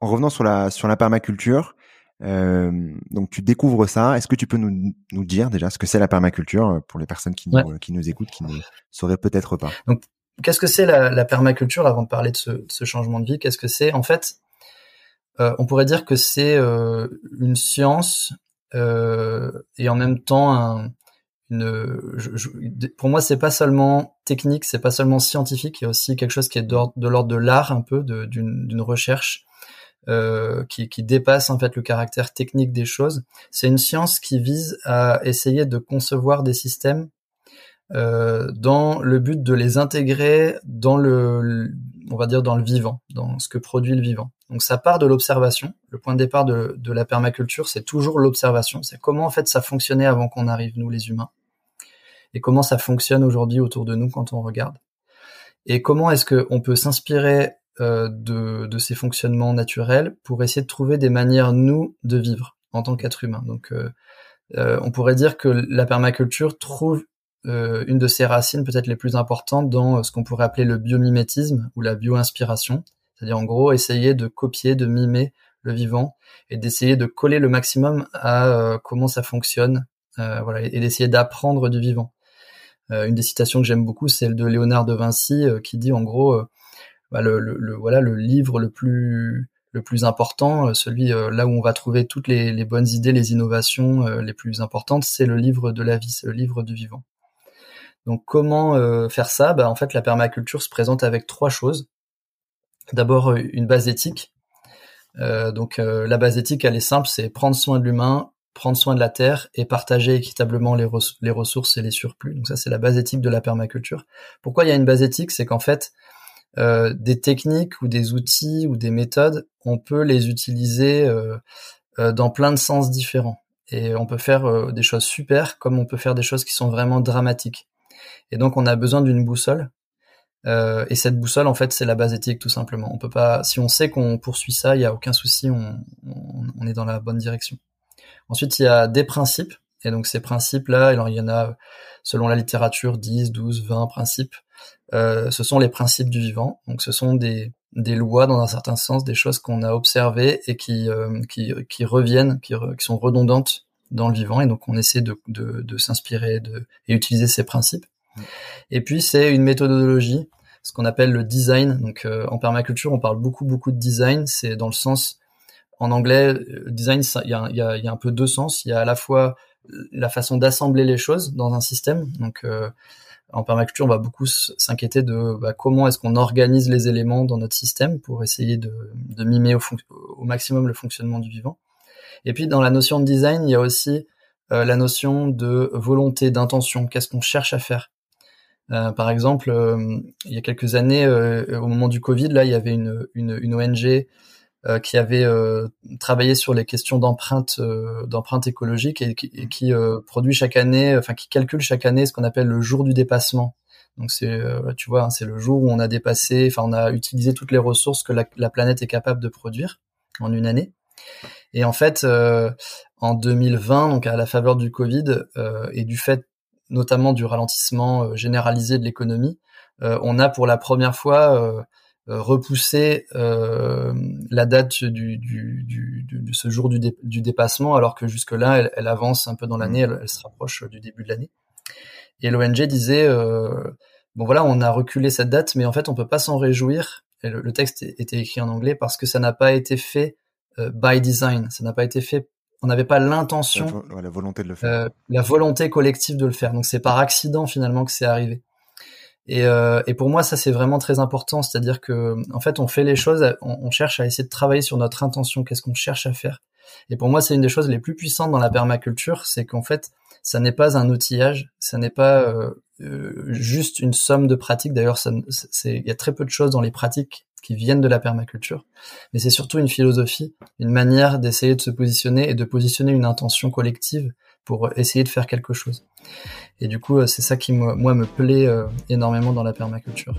En revenant sur la sur la permaculture, euh, donc tu découvres ça. Est-ce que tu peux nous, nous dire déjà ce que c'est la permaculture euh, pour les personnes qui nous, qui nous écoutent, qui ne sauraient peut-être pas? Donc, qu'est-ce que c'est la, la, permaculture avant de parler de ce, de ce changement de vie? Qu'est-ce que c'est? En fait, euh, on pourrait dire que c'est euh, une science et en même temps un, pour moi, c'est pas seulement technique, c'est pas seulement scientifique, il y a aussi quelque chose qui est de l'ordre de l'art un peu, d'une recherche euh, qui, qui, dépasse en fait le caractère technique des choses. C'est une science qui vise à essayer de concevoir des systèmes euh, dans le but de les intégrer dans le, on va dire dans le vivant, dans ce que produit le vivant. Donc ça part de l'observation. Le point de départ de, de la permaculture, c'est toujours l'observation. C'est comment en fait ça fonctionnait avant qu'on arrive nous les humains, et comment ça fonctionne aujourd'hui autour de nous quand on regarde, et comment est-ce qu'on peut s'inspirer euh, de, de, ces fonctionnements naturels pour essayer de trouver des manières, nous, de vivre en tant qu'être humain. Donc, euh, euh, on pourrait dire que la permaculture trouve une de ses racines peut-être les plus importantes dans ce qu'on pourrait appeler le biomimétisme ou la bio-inspiration, c'est-à-dire en gros essayer de copier, de mimer le vivant et d'essayer de coller le maximum à comment ça fonctionne, voilà, et d'essayer d'apprendre du vivant. Une des citations que j'aime beaucoup, c'est celle de Léonard de Vinci qui dit en gros bah, le, voilà le livre le plus le plus important, euh, celui euh, là où on va trouver toutes les, bonnes idées, les innovations euh, les plus importantes, c'est le livre de la vie, c'est le livre du vivant. Donc comment faire ça? Bah, En fait, la permaculture se présente avec trois choses. D'abord, une base éthique. donc la base éthique, elle est simple, c'est prendre soin de l'humain, prendre soin de la terre et partager équitablement les, les ressources et les surplus. Donc ça, c'est la base éthique de la permaculture. Pourquoi il y a une base éthique? C'est qu'en fait, euh, des techniques ou des outils ou des méthodes, on peut les utiliser euh, euh, dans plein de sens différents. Et on peut faire des choses super comme on peut faire des choses qui sont vraiment dramatiques. Et donc on a besoin d'une boussole. et cette boussole, en fait, c'est la base éthique tout simplement. On peut pas, si on sait qu'on poursuit ça, il y a aucun souci, on, est dans la bonne direction. Ensuite, il y a des principes. Et donc ces principes-là, il y en a, selon la littérature, 10, 12, 20 principes. Euh, ce sont les principes du vivant. Donc ce sont des, des lois dans un certain sens, des choses qu'on a observées et qui, euh, qui, qui, reviennent, qui, qui, sont redondantes dans le vivant. Et donc on essaie de, de, de s'inspirer de, et utiliser ces principes. Et puis c'est une méthodologie, ce qu'on appelle le design. Donc euh, en permaculture, on parle beaucoup beaucoup de design. C'est dans le sens, en anglais, design, il y a, y, a, y a un peu deux sens. Il y a à la fois la façon d'assembler les choses dans un système. Donc en permaculture, on va beaucoup s'inquiéter de bah, comment est-ce qu'on organise les éléments dans notre système pour essayer de, mimer au, maximum le fonctionnement du vivant. Et puis dans la notion de design, il y a aussi euh, la notion de volonté, d'intention. Qu'est-ce qu'on cherche à faire? Euh, Par exemple, euh, il y a quelques années, au moment du Covid, là, il y avait une, une, une ONG euh, qui avait euh, travaillé sur les questions d'empreinte euh, d'empreinte écologique et qui, produit chaque année, enfin qui calcule chaque année ce qu'on appelle le jour du dépassement. Donc c'est, tu vois, hein, c'est le jour où on a dépassé, enfin on a utilisé toutes les ressources que la, la, planète est capable de produire en une année. Et en fait, en 2020, donc à la faveur du Covid et du fait notamment du ralentissement généralisé de l'économie, on a pour la première fois euh, repousser euh, la date du, du, du, de ce jour du, du dépassement, alors que jusque-là, elle, elle, avance un peu dans l'année, elle, elle, se rapproche du début de l'année. Et l'ONG disait, euh, bon voilà, on a reculé cette date, mais en fait, on peut pas s'en réjouir. Et le, texte était écrit en anglais parce que ça n'a pas été fait euh, by design, ça n'a pas été fait on n'avait pas l'intention, la, la, volonté de le faire, euh, la volonté collective de le faire. Donc c'est par accident finalement que c'est arrivé. Et, euh, et, pour moi, ça c'est vraiment très important, c'est-à-dire que en fait, on fait les choses, on, cherche à essayer de travailler sur notre intention, qu'est-ce qu'on cherche à faire. Et pour moi, c'est une des choses les plus puissantes dans la permaculture, c'est qu'en fait, ça n'est pas un outillage, ça n'est pas euh, euh juste une somme de pratiques. D'ailleurs, il y a très peu de choses dans les pratiques qui viennent de la permaculture, mais c'est surtout une philosophie, une manière d'essayer de se positionner et de positionner une intention collective pour essayer de faire quelque chose. Et du coup, euh, c'est ça qui moi me plaît euh, énormément dans la permaculture.